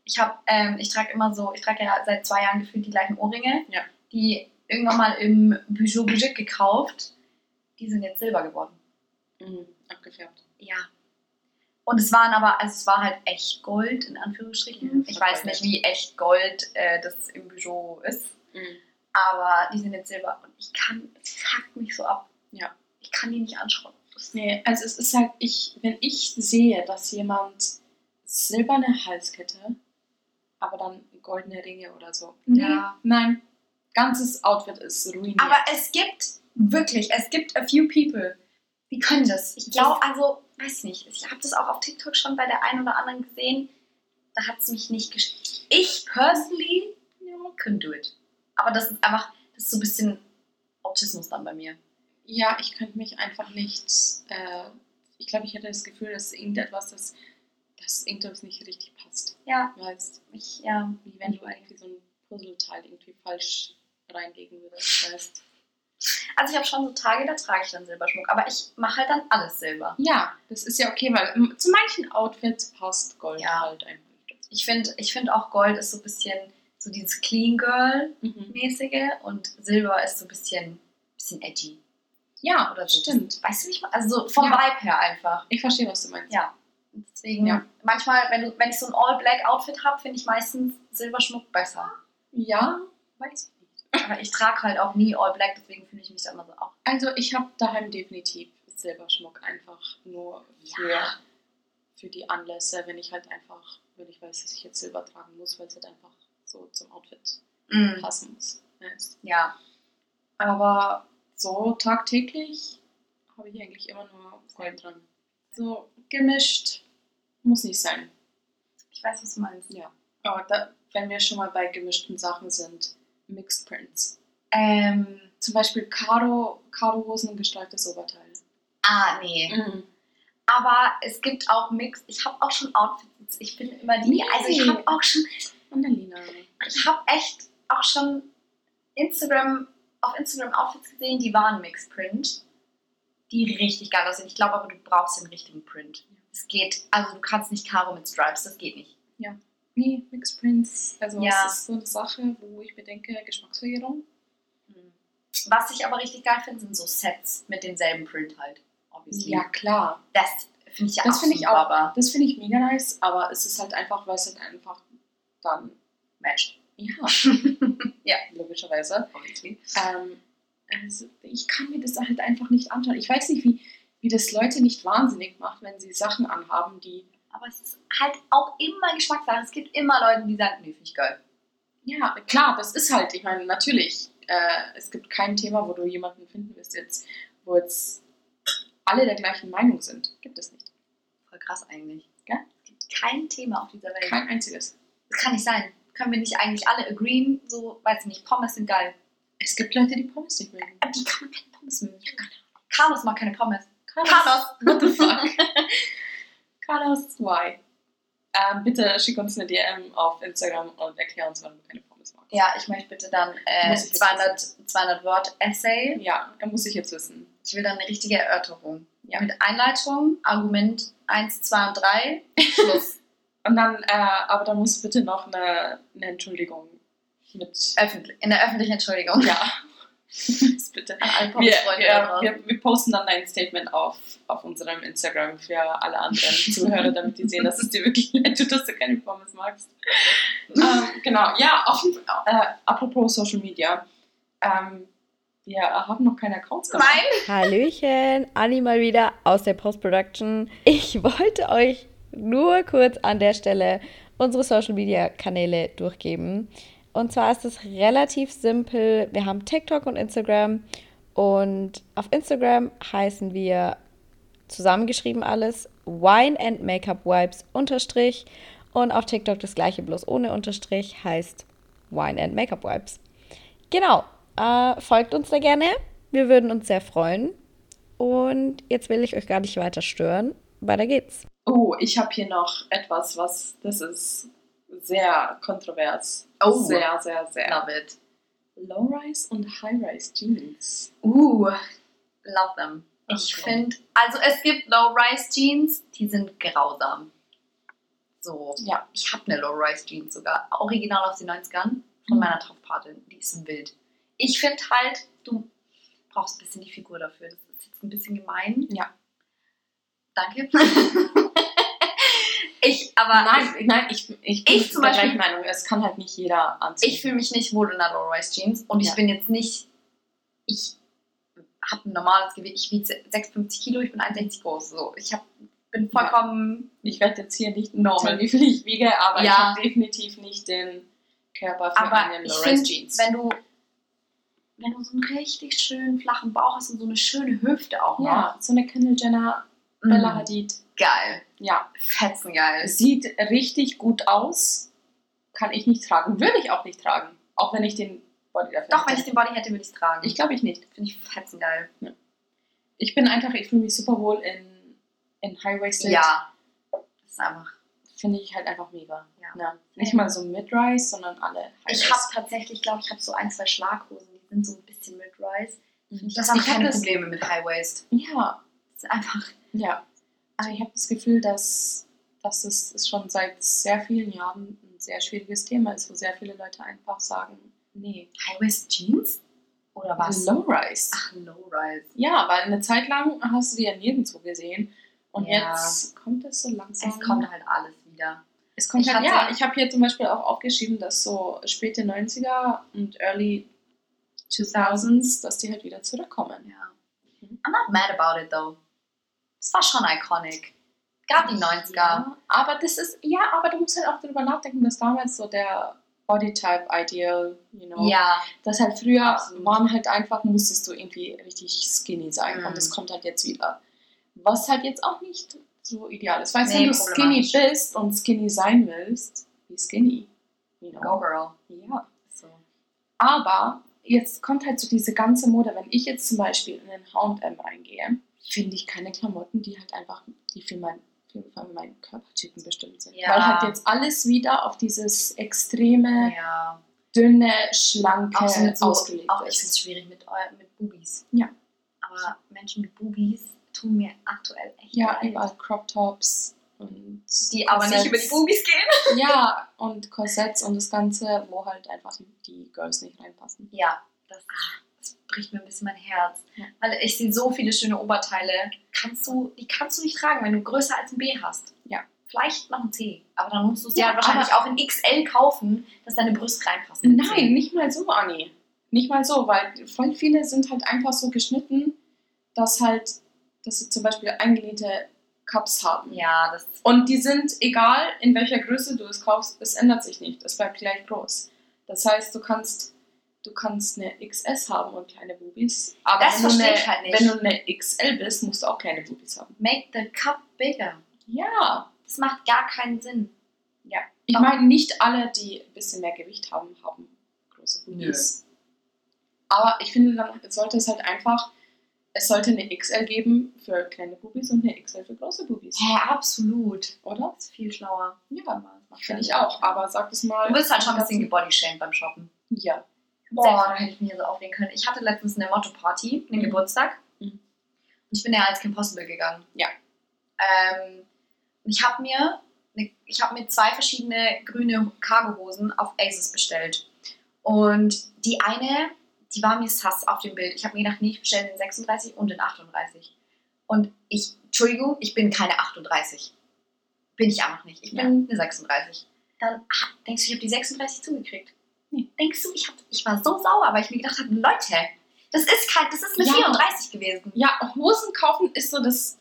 C: Ich habe, ähm, ich trage immer so, ich trage ja seit zwei Jahren gefühlt die gleichen Ohrringe.
B: Ja.
C: Die irgendwann mal im Bijou Bijou gekauft. Die sind jetzt silber geworden.
B: Mhm. Abgefärbt.
C: Ja. Und es waren aber, also es war halt echt Gold, in Anführungsstrichen.
B: Ja,
C: ich weiß nicht, wie echt Gold äh, das im Bijou ist.
B: Mhm.
C: Aber die sind jetzt silber. Und ich kann, es fuckt mich so ab.
B: Ja.
C: Ich kann die nicht anschauen.
B: Nee, also es ist halt, ich, wenn ich sehe, dass jemand silberne Halskette, aber dann goldene Ringe oder so.
C: Ja.
B: Nein. Ganzes Outfit ist ruiniert.
C: Aber es gibt wirklich, es gibt a few people, die können das. Ich glaube, also, weiß nicht, ich habe das auch auf TikTok schon bei der einen oder anderen gesehen. Da hat es mich nicht geschickt. Ich personally couldn't do it. Aber das ist einfach, das ist so ein bisschen Autismus dann bei mir.
B: ja, ich könnte mich einfach nicht, äh, ich glaube, ich hätte das Gefühl, dass irgendetwas, das, dass irgendetwas nicht richtig passt.
C: Ja,
B: Weißt
C: ich, ja.
B: wie wenn du irgendwie so ein Puzzleteil irgendwie falsch reinlegen würdest, weißt
C: Also ich habe schon so Tage, da trage ich dann Silberschmuck, aber ich mache halt dann alles Silber.
B: Ja, das ist ja okay, weil ähm, zu manchen Outfits passt Gold
C: Ja.
B: halt einfach.
C: Ich finde ich find auch Gold ist so ein bisschen so dieses Clean Girl-mäßige und Silber ist so ein bisschen, bisschen edgy.
B: Ja,
C: Oder so.
B: stimmt.
C: Weißt du, meine? Also so vom
B: Ja.
C: Vibe her einfach.
B: Ich verstehe, was du meinst.
C: Ja. Deswegen,
B: Ja.
C: manchmal, wenn, du, wenn ich so ein All-Black-Outfit habe, finde ich meistens Silberschmuck besser.
B: Ja, weiß ich nicht.
C: Aber ich trage halt auch nie All Black, deswegen fühle ich mich da immer so auch.
B: Also ich habe daheim definitiv Silberschmuck einfach nur für,
C: Ja.
B: für die Anlässe, wenn ich halt einfach, wenn ich weiß, dass ich jetzt Silber tragen muss, weil es halt einfach so zum Outfit
C: Mm,
B: passen muss.
C: Ja.
B: Aber so tagtäglich habe ich eigentlich immer nur Gold dran. So gemischt muss nicht sein.
C: Ich weiß, was du meinst.
B: Ja. Aber da, wenn wir schon mal bei gemischten Sachen sind, Mixed Prints.
C: Ähm,
B: Zum Beispiel Karo, Karo-Hosen und gestreiftes Oberteil.
C: ah, nee. Aber es gibt auch Mix. Ich habe auch schon Outfits. Ich bin immer die.
B: Nee.
C: Also ich habe auch schon.
B: Annalena.
C: Ich habe echt auch schon Instagram auf Instagram Outfits gesehen, die waren Mixed Print, die richtig geil aussehen. Ich glaube aber, du brauchst den richtigen Print. Es geht, also du kannst nicht Karo mit Stripes, das geht nicht.
B: Nee, Mixed Prints. Also
C: Ja.
B: es ist so eine Sache, wo ich bedenke, Geschmacksverirrung.
C: Was ich aber richtig geil finde, sind so Sets mit demselben Print halt. Obviously.
B: Ja, klar.
C: Das finde ich ja
B: Das
C: auch
B: finde ich
C: super,
B: auch.
C: aber
B: Das finde ich mega nice, aber es ist halt einfach, weil es halt einfach dann,
C: matcht.
B: ja,
C: Ja.
B: logischerweise.
C: Obviously.
B: Ähm, also ich kann mir das halt einfach nicht anschauen. Ich weiß nicht, wie, wie das Leute nicht wahnsinnig macht, wenn sie Sachen anhaben, die,
C: Aber es ist halt auch immer Geschmackssache. Es gibt immer Leute, die sagen, nee, finde ich geil.
B: ja, klar, das ist halt, ich meine, natürlich, äh, es gibt kein Thema, wo du jemanden finden wirst jetzt, wo jetzt alle der gleichen Meinung sind. Gibt es nicht.
C: Voll krass eigentlich.
B: Gell?
C: Es gibt kein Thema auf dieser Welt.
B: Kein einziges.
C: Das kann nicht sein. Können wir nicht eigentlich alle agreeen, so, weiß ich nicht, Pommes sind geil.
B: Es gibt Leute, die Pommes nicht mögen.
C: Aber die kann man keine Pommes mögen. Carlos mag keine Pommes.
B: Carlos.
C: Carlos!
B: What the fuck? Carlos, why? Ähm, bitte schick uns eine DM auf Instagram und erklär uns, warum du keine Pommes magst.
C: Ja, ich möchte bitte dann äh,
B: Muss ich jetzt
C: 200, 200 Wort Essay.
B: Ja, er muss ich jetzt wissen.
C: Ich will dann eine richtige Erörterung.
B: Ja.
C: Mit Einleitung, Argument 1, 2 und 3, Schluss.
B: Und dann, äh, aber dann muss bitte noch eine, eine Entschuldigung mit.
C: Öffentlich, in der öffentlichen Entschuldigung.
B: Ja. Bitte.
C: An
B: Wir, wir, wir, wir posten dann ein Statement auf, auf unserem Instagram für alle anderen Zuhörer, damit die sehen, dass es dir wirklich leid tut, dass du keine Pommes magst. ähm, genau, ja, Fall, äh, apropos Social Media. Ähm, wir haben noch keine Accounts gemacht.
C: Nein!
A: Hallöchen, Anni mal wieder aus der Post-Production. Ich wollte euch nur kurz an der Stelle unsere Social-Media-Kanäle durchgeben. Und zwar ist es relativ simpel. Wir haben TikTok und Instagram. Und auf Instagram heißen wir zusammengeschrieben alles Wine and Makeup Wipes unterstrich. Und auf TikTok das gleiche, bloß ohne Unterstrich, heißt Wine and Makeup Wipes. Genau, äh, folgt uns da gerne. Wir würden uns sehr freuen. Und jetzt will ich euch gar nicht weiter stören. Weiter geht's.
B: Oh, ich habe hier noch etwas, was, das ist sehr kontrovers.
C: Oh.
B: Sehr, sehr, sehr.
C: Love it.
B: Low-Rise und High-Rise Jeans.
C: Uh, love them. Ich
B: Okay.
C: finde, also es gibt Low-Rise-Jeans, die sind grausam. So,
B: Ja.
C: ich habe eine Low-Rise-Jeans sogar, original aus den 90ern, von
B: Mhm.
C: meiner Taufpatin. Die ist wild. Ich finde halt, du brauchst ein bisschen die Figur dafür. Das ist jetzt ein bisschen gemein.
B: Ja.
C: Danke. ich, aber
B: nein, nein, ich, ich bin
C: Ich zum
B: der
C: Beispiel-
B: gleichen Meinung. Es kann halt nicht jeder anziehen.
C: ich fühle mich nicht wohl in einer Low-Rise-Jeans und ich
B: Ja.
C: bin jetzt nicht, ich habe ein normales Gewicht, ich wiege 56 Kilo, ich bin 61 groß, so. Ich hab, bin
B: Ja.
C: vollkommen,
B: Ich werde jetzt hier nicht
C: Normal.
B: wie viel ich wiege, aber ich
C: Ja.
B: habe definitiv nicht den Körper für
C: aber
B: eine
C: ich
B: Low-Rise Jeans.
C: wenn du, wenn du so einen richtig schönen flachen Bauch hast und so eine schöne Hüfte auch noch,
B: Ja, so eine Kendall Jenner, Bella Hadid.
C: geil,
B: Ja,
C: fetzengeil.
B: sieht richtig gut aus. Kann ich nicht tragen. Würde ich auch nicht tragen. Auch wenn ich den Body dafür
C: Doch, wenn ich den Body hätte, würde ich es tragen.
B: Ich glaube ich nicht.
C: finde ich fetzengeil.
B: Ich bin einfach, ich fühle mich super wohl in, in High-Waisted.
C: Ja, das ist einfach.
B: Finde ich halt einfach mega.
C: Ja.
B: Nicht mal so Mid-Rise, sondern alle
C: Ich habe tatsächlich, glaube ich, habe so ein, zwei Schlaghosen, die sind so ein bisschen mit Rise.
B: Ich
C: Das haben
B: hab
C: keine
B: das-
C: Probleme mit High Waist.
B: Ja,
C: ist einfach.
B: ja. Aber ich habe das Gefühl, dass, dass es schon seit sehr vielen Jahren ein sehr schwieriges Thema ist, wo sehr viele Leute einfach sagen, nee,
C: High Waist Jeans? Oder was?
B: Low-Rise.
C: Ach, Low Rise.
B: Ja, weil eine Zeit lang hast du die ja nirgendwo gesehen. Und
C: Ja.
B: jetzt kommt es so langsam.
C: Es kommt halt alles wieder.
B: Es kommt
C: Ich
B: halt, ja, ich habe hier zum Beispiel auch aufgeschrieben, dass so späte 90er und Early 2000s, dass die halt wieder zurückkommen.
C: Ja. I'm not mad about it though. Das war schon iconic. Gab die 90er.
B: Ja, aber das ist, ja, aber du musst halt auch darüber nachdenken, dass damals so der Bodytype Ideal, you know,
C: Ja,
B: dass halt früher
C: Absolut.
B: waren halt einfach, musstest du irgendwie richtig skinny sein
C: Mhm.
B: und das kommt halt jetzt wieder. Was halt jetzt auch nicht so ideal ist. Weißt du,
C: Nee,
B: wenn du skinny bist und skinny sein willst, be skinny. You know?
C: go girl.
B: Ja.
C: So.
B: Aber jetzt kommt halt so diese ganze Mode, wenn ich jetzt zum Beispiel in den H&M reingehe, finde ich keine Klamotten, die halt einfach, die für, mein, für meinen Körpertypen bestimmt sind.
C: Ja.
B: Weil halt jetzt alles wieder auf dieses extreme,
C: Ja.
B: dünne, schlanke
C: Auch so mit so,
B: ausgelegt
C: auch ich
B: ist.
C: finde es schwierig mit, mit Boobies.
B: Ja.
C: Aber Menschen mit Boobies tun mir aktuell echt
B: Ja, überall Crop Tops und
C: Die aber nicht über die
B: Korsetts.
C: Boobies gehen.
B: Ja, und Korsetts und das Ganze, wo halt einfach die, Girls nicht reinpassen.
C: Ja, das, das bricht mir ein bisschen mein Herz. Weil ich sehe so viele schöne Oberteile. Kannst du, die kannst du nicht tragen, wenn du größer als ein B hast.
B: Ja.
C: Vielleicht noch ein C. Aber dann musst du es
B: Ja,
C: ja, wahrscheinlich auch in XL kaufen, dass deine Brüste reinpassen. in
B: Nein,
C: C.
B: nicht mal so, Anni. Nicht mal so, weil voll viele sind halt einfach so geschnitten, dass halt, dass sie zum Beispiel eingenähte Cups haben.
C: Ja, das
B: Und die sind, egal in welcher Größe du es kaufst, es ändert sich nicht. Es bleibt gleich groß. Das heißt, du kannst, du kannst eine XS haben und kleine Boobies. Aber
C: Das
B: wenn, du
C: verstehe
B: eine,
C: ich halt nicht.
B: wenn du eine XL bist, musst du auch kleine Boobies haben.
C: make the cup bigger.
B: Ja.
C: Das macht gar keinen Sinn.
B: Ja. Ich
C: Warum?
B: meine, nicht alle, die ein bisschen mehr Gewicht haben, haben große Boobies. Aber ich finde, dann sollte es halt einfach, es sollte eine XL geben für kleine Boobies und eine XL für große Boobies.
C: Ja, absolut.
B: Oder?
C: Das ist viel schlauer.
B: Ja, finde ich auch. Aber sag es mal.
C: Du wirst halt schon ein bisschen gebodyshamed beim Shoppen.
B: Ja.
C: Boah, da hätte ich mich hier so aufregen können. Ich hatte letztens eine Motto-Party, einen
B: Mhm.
C: Geburtstag.
B: Mhm.
C: Und ich bin ja als Kim Possible gegangen.
B: Ja.
C: Ähm, und ich habe mir, eine, ich habe mir zwei verschiedene grüne Cargohosen auf Aces bestellt. Und die eine, die war mir sass auf dem Bild. Ich habe mir gedacht, nee, ich bestelle den 36 und den 38. Und ich, Entschuldigung, ich bin keine 38. Bin ich einfach nicht. Ich bin
B: Ja.
C: eine 36. Dann denkst du, ich habe die 36 zugekriegt.
B: Nee.
C: Denkst du, ich, hab, ich war so sauer, weil ich mir gedacht habe, Leute, das ist kein, das ist eine
B: Ja.
C: 34 gewesen.
B: Ja, Hosen kaufen ist so das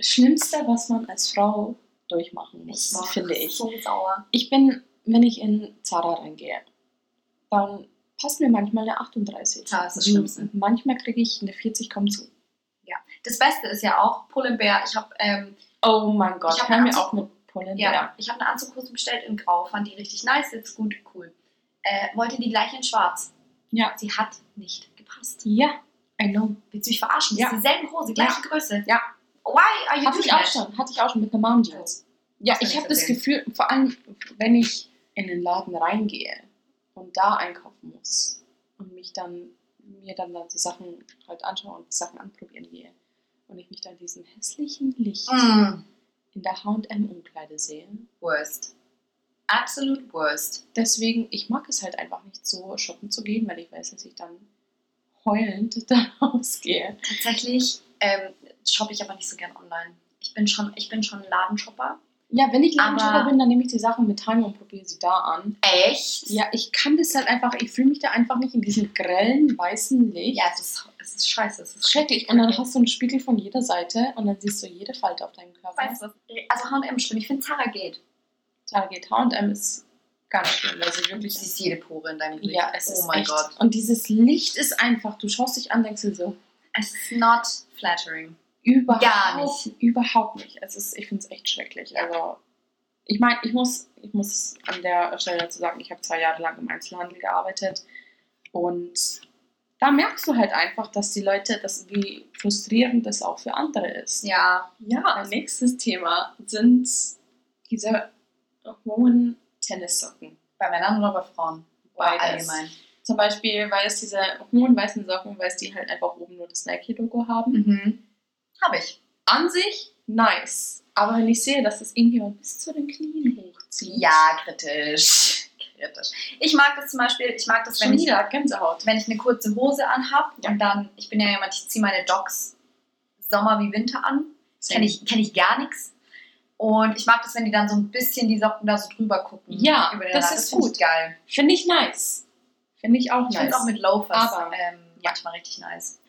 B: Schlimmste, was man als Frau durchmachen muss,
C: war
B: finde ich.
C: so sauer.
B: Ich bin, wenn ich in Zara reingehe, dann passt mir manchmal eine 38.
C: Ja, das ist das Schlimmste.
B: Manchmal kriege ich eine 40 kaum zu.
C: Das Beste ist ja auch Pull&Bear. Ich habe ähm,
B: Oh mein Gott,
C: Ich hab
B: hör
C: einen
B: mir auch mit Pollen.
C: ja, ich habe eine Anzughose bestellt in Grau, fand die richtig nice, sitzt gut, cool. Äh, wollte die gleiche in Schwarz.
B: Ja.
C: Sie hat nicht gepasst.
B: Ja, I know.
C: Willst du mich verarschen?
B: Ja.
C: Das ist dieselbe Hose, gleiche Größe.
B: Ja.
C: Why are you
B: Hatte ich auch
C: that?
B: schon, hatte ich auch schon mit einer Mom Jeans. Ja,
C: Hast du
B: ich habe das. Gefühl, vor allem wenn ich in den Laden reingehe und da einkaufen muss und mich dann mir dann, dann die Sachen halt anschaue und die Sachen anprobieren gehe und ich mich dann in diesem hässlichen Licht
C: Mm,
B: in der H&M Umkleide sehe.
C: worst. Absolut worst.
B: Deswegen, ich mag es halt einfach nicht so shoppen zu gehen, weil ich weiß, dass ich dann heulend da rausgehe.
C: Tatsächlich ähm, shoppe ich aber nicht so gern online. Ich bin schon, ich bin schon Ladenshopper.
B: Ja, wenn ich Ladenshopper bin, dann nehme ich die Sachen mit Heim und probiere sie da an.
C: Echt?
B: Ja, ich kann das halt einfach, ich fühle mich da einfach nicht in diesem grellen, weißen Licht.
C: Ja, es ist, es ist scheiße. Es ist
B: schrecklich. Und dann hast du einen Spiegel von jeder Seite und dann siehst du jede Falte auf deinem Körper.
C: Weißt du was? Also H&M schlimm. Ich finde Zara geht.
B: Geht H&M ist ganz schlimm, weil sie
C: Du
B: wirklich...
C: siehst jede Pore in deinem Gesicht.
B: Ja, es
C: oh
B: ist
C: mein
B: echt.
C: Gott.
B: Und dieses Licht ist einfach, du schaust dich an, denkst dir so,
C: Es ist not flattering.
B: überhaupt
C: Gar nicht.
B: Überhaupt nicht. Es ist, ich finde es echt schrecklich.
C: Ja.
B: Also, ich meine, ich muss, ich muss an der Stelle dazu sagen, ich habe zwei Jahre lang im Einzelhandel gearbeitet und da merkst du halt einfach, dass die Leute, dass, wie frustrierend das auch für andere ist.
C: Ja.
B: Ja, nächstes Thema sind diese hohen Tennissocken.
C: Bei Männern oder bei Frauen?
B: Beides.
C: allgemein?
B: Zum Beispiel, weil es diese hohen weißen Socken, weil es die halt einfach oben nur das Nike-Logo haben.
C: Mhm. Habe ich.
B: An sich nice. Aber wenn ich sehe, dass das irgendjemand bis zu den Knien hochzieht.
C: Ja, kritisch. Kritisch. Ich mag das zum Beispiel, ich mag das, wenn
B: Schon
C: ich,
B: wieder Gänsehaut.
C: wenn ich eine kurze Hose anhab
B: Ja.
C: und dann, ich bin ja jemand, ich ziehe meine Jogs Sommer wie Winter an. Kenne ich, kenn ich gar nichts. Und ich mag das, wenn die dann so ein bisschen die Socken da so drüber gucken.
B: Ja,
C: über den
B: das
C: Rand.
B: ist
C: ich
B: gut.
C: geil.
B: Finde ich nice. Finde ich auch
C: Ich
B: nice.
C: finde auch mit Loafers
B: Aber-
C: ähm, manchmal richtig nice.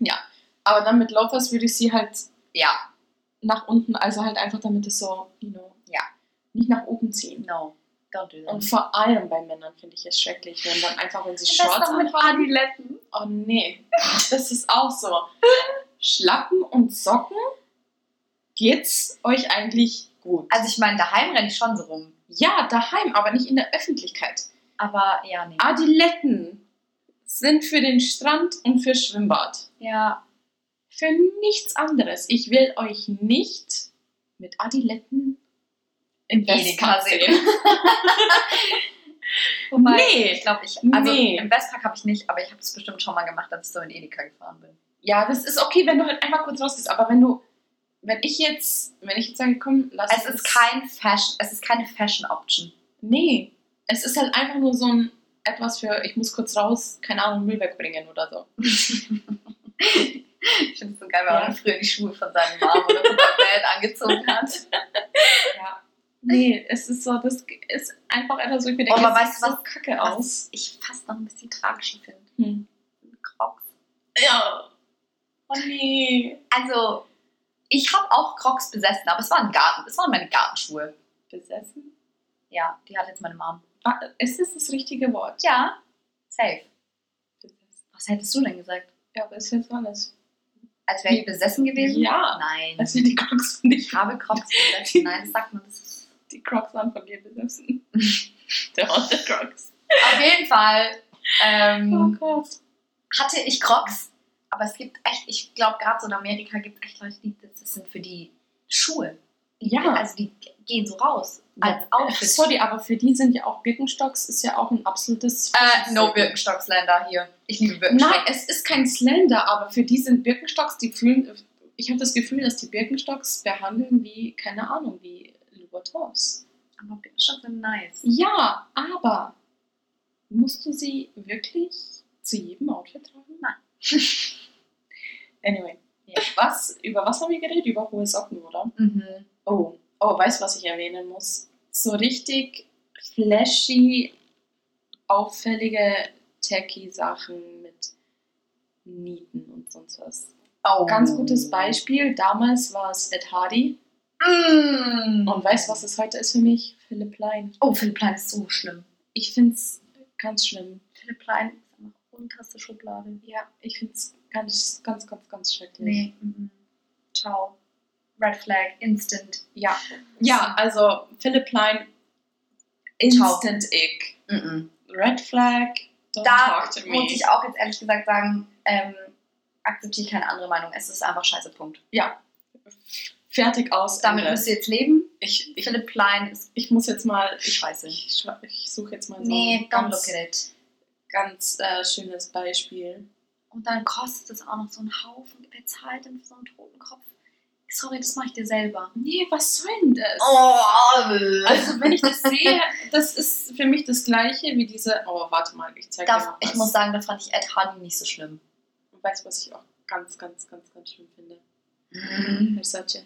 B: Aber dann mit Loafers würde ich sie halt
C: Ja,
B: nach unten, also halt einfach damit es so, you know,
C: Ja.
B: nicht nach oben ziehen.
C: no, don't do that.
B: Und vor allem bei Männern finde ich es schrecklich, wenn dann einfach, wenn sie
C: das
B: Shorts
C: noch mit. Adiletten.
B: Oh nee, das ist auch so. Schlappen und Socken, geht's euch eigentlich gut?
C: Also ich meine, daheim renne ich schon so rum.
B: Ja, daheim, aber nicht in der Öffentlichkeit.
C: Aber ja, nee.
B: Adiletten sind für den Strand und für Schwimmbad.
C: Ja,
B: Für nichts anderes. Ich will euch nicht mit Adiletten im
C: Edeka
B: Westpark
C: sehen.
B: sehen.
C: Wobei,
B: Nee.
C: ich glaube, ich, also
B: Nee.
C: im Westpark habe ich nicht, aber ich habe es bestimmt schon mal gemacht, als ich so in Edeka gefahren bin.
B: Ja, das ist okay, wenn du halt einfach kurz rausgehst, aber wenn du, wenn ich jetzt, wenn ich jetzt sage, komm, lass
C: Es ist kein Fashion, es ist keine Fashion Option.
B: Nee, es ist halt einfach nur so ein etwas für, ich muss kurz raus, keine Ahnung, Müll wegbringen oder so.
C: Ich finde es so geil, wenn
B: Ja.
C: man früher die Schuhe von seinem Mom oder von seinem Dad angezogen hat.
B: Ja. Nee, es ist so, das ist einfach etwas, wo ich mir
C: Oh,
B: denke,
C: aber
B: das
C: weißt du
B: so kacke aus.
C: Was ich fast noch ein bisschen tragischer finde.
B: Hm.
C: Crocs.
B: Ja. Oh nee.
C: Also, ich habe auch Crocs besessen, aber es waren Garten, es waren meine Gartenschuhe.
B: Besessen?
C: Ja, die hat jetzt meine Mom.
B: Wa- Ist das das richtige Wort?
C: Ja, safe.
B: Besessen.
C: Was hättest du denn gesagt?
B: Ja, aber ist jetzt alles.
C: Als wäre ich besessen gewesen?
B: Ja.
C: Nein.
B: Das sind die Crocs von dir.
C: Ich habe Crocs besessen. Nein, das sagt man. Das ist
B: Die Crocs waren von dir besessen. Der Ort der Crocs.
C: Auf jeden Fall ähm,
B: Gott.
C: hatte ich Crocs, aber es gibt echt, ich glaube, gerade so in Amerika gibt es echt Leute, die das sind für die Schuhe. Die,
B: Ja.
C: Also die gehen so raus als Outfit.
B: Sorry, aber für die sind ja auch Birkenstocks, ist ja auch ein absolutes.
C: Äh, no Birkenstock-Slender hier. Ich liebe Birkenstock.
B: Nein, es ist kein Slender, aber für die sind Birkenstocks, die fühlen. Ich habe das Gefühl, dass die Birkenstocks behandeln wie, keine Ahnung, wie Louboutins.
C: Aber Birkenstock sind nice.
B: Ja, aber musst du sie wirklich zu jedem Outfit tragen?
C: Nein.
B: Anyway.
C: Ja.
B: Was, über was haben wir geredet? Über hohe Socken, oder?
C: Mhm.
B: Oh, oh, weißt du, was ich erwähnen muss? So richtig flashy, auffällige, tacky Sachen mit Nieten und sonst was.
C: Oh.
B: Ganz gutes Beispiel. Damals war es Ed Hardy.
C: Mm.
B: Und weißt du, was es heute ist für mich? Philipp Plein.
C: Oh, Philipp Plein ist so schlimm.
B: Ich finde es ganz schlimm.
C: Philipp Plein ist einfach unterste Schublade.
B: Ja, ich finde es ganz, ganz, ganz, ganz schrecklich.
C: Nee. Mhm. Ciao. Red Flag, instant.
B: Ja. ja, also Philipp
C: Ciao.
B: instant ick.
C: Mhm.
B: Red Flag, don't
C: Da
B: talk to me.
C: muss ich auch jetzt ehrlich gesagt sagen, ähm, akzeptiere ich keine andere Meinung. Es ist einfach scheiße, Punkt.
B: Fertig aus.
C: Damit
B: Ende.
C: müsst ihr jetzt leben.
B: ich, ich,
C: Philipp Plein ist
B: ich muss jetzt mal. Ich,
C: scheiße.
B: ich, scha- ich suche jetzt mal so
C: Nee,
B: ein
C: don't
B: ganz,
C: look at it.
B: ganz äh, schönes Beispiel.
C: Und dann kostet es auch noch so einen Haufen. Wer zahlt denn für so einen Totenkopf? Sorry, das mache ich dir selber.
B: Nee, was soll denn das?
C: Oh,
B: Also, wenn ich das sehe, das ist für mich das Gleiche wie diese. Oh, warte mal, ich zeige dir
C: das,
B: noch
C: ich
B: was.
C: muss sagen, da fand ich Ed Hardy nicht so schlimm.
B: Weißt du, was ich auch ganz, ganz, ganz, ganz schlimm finde? Versace.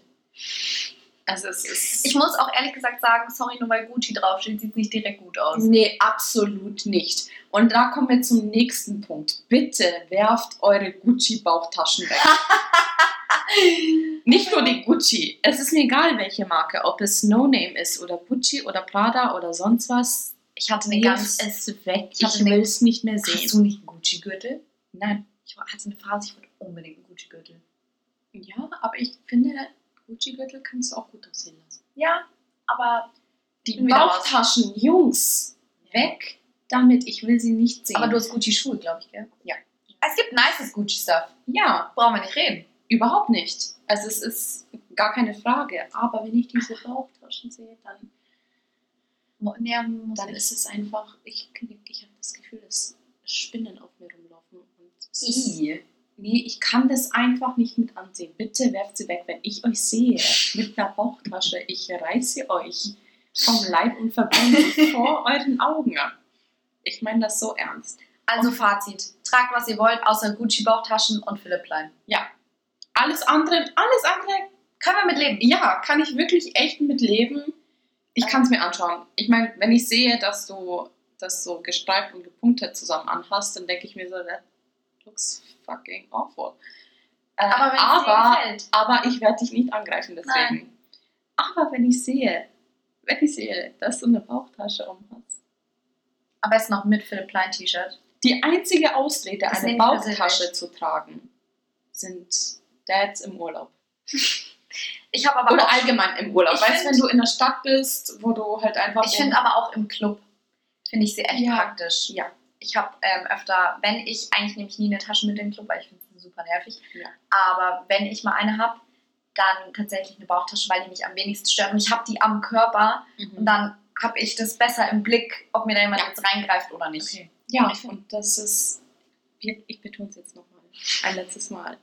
B: Also, es ist.
C: Ich muss auch ehrlich gesagt sagen, sorry, nur weil Gucci draufsteht, sieht es nicht direkt gut aus.
B: Nee, absolut nicht. Und da kommen wir zum nächsten Punkt. Bitte werft eure Gucci-Bauchtaschen weg. nicht nur die Gucci. Es ist mir egal, welche Marke. Ob es No Name ist oder Gucci oder Prada oder sonst was.
C: Ich hatte eine ganz.
B: es weg.
C: Ich
B: Ich will es nicht mehr
C: Hast
B: sehen.
C: du nicht einen Gucci-Gürtel?
B: Nein.
C: Ich hatte eine Phase, ich wollte unbedingt einen Gucci-Gürtel.
B: Ja, aber ich finde, Gucci-Gürtel kannst du auch gut aussehen lassen.
C: Ja, aber
B: Die. Bauchtaschen, Jungs, weg damit. Ich will sie nicht sehen.
C: Aber du hast Gucci-Schuhe, glaube ich, gell?
B: Ja.
C: Es gibt nices Gucci-Stuff.
B: ja,
C: Brauchen wir nicht reden.
B: Überhaupt nicht. Also es ist gar keine Frage. Aber wenn ich diese Bauchtaschen sehe, dann,
C: muss
B: dann ist es einfach, ich, ich habe das Gefühl, dass Spinnen auf mir rumlaufen. Und es ist. Nee, ich kann das einfach nicht mit ansehen. Bitte werft sie weg. Wenn ich euch sehe mit einer Bauchtasche, ich reiße euch vom Leib und verbrenne sie vor euren Augen. Ich meine das so ernst.
C: Also Fazit. Tragt, was ihr wollt, außer Gucci-Bauchtaschen und Philipp Plein.
B: Alles andere, alles andere
C: Können wir mit leben.
B: ja, kann ich wirklich echt mit leben. Ich kann es mir anschauen. Ich meine, wenn ich sehe, dass du das so gestreift und gepunktet zusammen anhast, dann denke ich mir so, looks fucking awful. Äh,
C: Aber
B: aber, aber ich werde dich nicht angreifen deswegen. Aber wenn ich sehe, wenn ich sehe, dass du eine Bauchtasche um hast,
C: Am besten noch mit Philipp Plein T-Shirt.
B: die einzige Ausrede,
C: Das
B: eine. Bauchtasche zu tragen, sind Dads im Urlaub.
C: Ich habe aber
B: Oder
C: auch,
B: allgemein im Urlaub. Weißt du,
C: find-
B: wenn du in der Stadt bist, wo du halt einfach.
C: ich finde aber auch im Club, finde ich sie echt
B: Ja.
C: praktisch.
B: Ja.
C: Ich habe ähm, öfter, wenn ich, eigentlich nehme ich nie eine Tasche mit in den Club, weil ich finde sie super nervig.
B: Ja.
C: Aber wenn ich mal eine habe, dann tatsächlich eine Bauchtasche, weil die mich am wenigsten stört. Und ich habe die am Körper und
B: Mhm.
C: dann habe ich das besser im Blick, ob mir da jemand
B: Ja.
C: jetzt reingreift oder nicht.
B: Okay. Ja, und das ist. Ich betone es jetzt nochmal. Ein letztes Mal.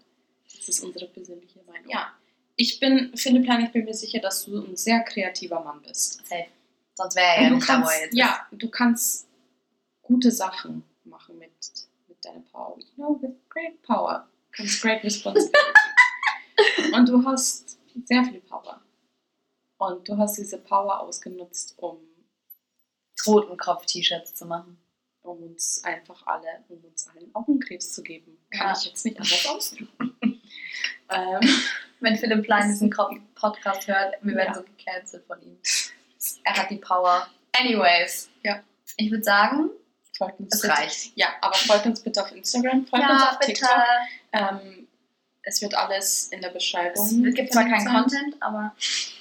B: Das ist unsere persönliche Meinung. Ja. Ich bin, Philipp Klein, ich bin mir sicher, dass du ein sehr kreativer Mann bist.
C: Safe. Sonst wäre er ja
B: Und
C: nicht
B: kannst,
C: er jetzt
B: ja, du kannst gute Sachen machen mit, mit deiner Power. You know, with great power comes great responsibility. Und du hast sehr viel Power. Und du hast diese Power ausgenutzt, um,
C: ist. Totenkopf-T-Shirts zu machen.
B: um uns einfach alle, um uns allen Augenkrebs zu geben. Kann
C: Ja.
B: ich jetzt nicht anders ausdrücken. ähm,
C: Wenn Philipp Plein diesen Podcast hört, wir werden
B: Ja.
C: so gecancelt von ihm. Er hat die Power. Anyways.
B: Ja.
C: Ich würde sagen,
B: folgt uns
C: es
B: bitte.
C: reicht.
B: Ja, aber folgt uns bitte auf Instagram, folgt uns
C: Ja,
B: auf
C: bitte.
B: TikTok. Ähm, es wird alles in der Beschreibung.
C: Es gibt zwar keinen. Content, aber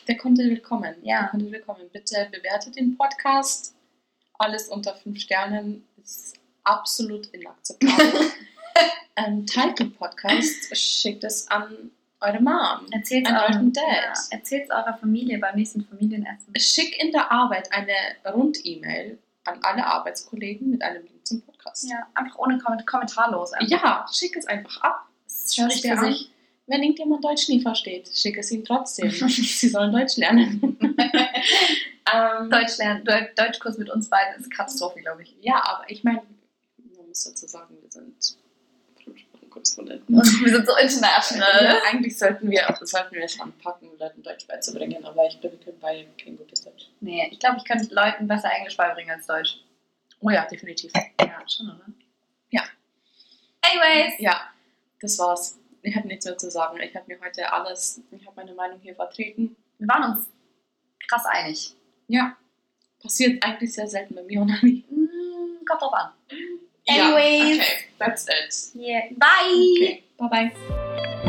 B: Der Content will kommen.
C: Ja.
B: Der Content will kommen. Bitte bewertet den Podcast. Alles unter fünf Sternen ist absolut inakzeptabel. ähm, teilt den Podcast, schickt es an eure Mom.
C: erzählt
B: An
C: eurem
B: euren Dad.
C: Ja, erzählt's eurer Familie beim nächsten Familienessen.
B: Schick in der Arbeit eine Rund-E-Mail an alle Arbeitskollegen mit einem Link zum Podcast.
C: Ja, einfach ohne Komment kommentarlos. Einfach.
B: Ja, schick es einfach ab. Es
C: spricht
B: dir
C: für
B: an.
C: sich.
B: Wenn irgendjemand Deutsch nie versteht, schick es ihnen trotzdem. Sie sollen Deutsch lernen. ähm,
C: Deutsch lernen, Deu- Deutschkurs mit uns beiden ist Katastrophe, glaube ich.
B: Ja, aber ich meine, man muss dazu sagen, wir sind
C: Und wir sind so international.
B: Ja, eigentlich sollten wir, sollten wir es anpacken, Leuten Deutsch beizubringen, aber ich glaube, wir können beide kein gutes Deutsch.
C: Nee, ich glaube, ich könnte Leuten besser Englisch beibringen als Deutsch.
B: Oh ja, definitiv.
C: Ja, schon, oder?
B: Ja.
C: Anyways.
B: Ja, das war's. Ich habe nichts mehr zu sagen. Ich habe mir heute alles, ich habe meine Meinung hier vertreten.
C: Wir waren uns krass einig.
B: Ja, passiert eigentlich sehr selten bei mir und Anni.
C: Mm, kommt drauf an. Anyways.
B: okay, that's it.
C: Yeah. Bye.
B: Okay, bye bye.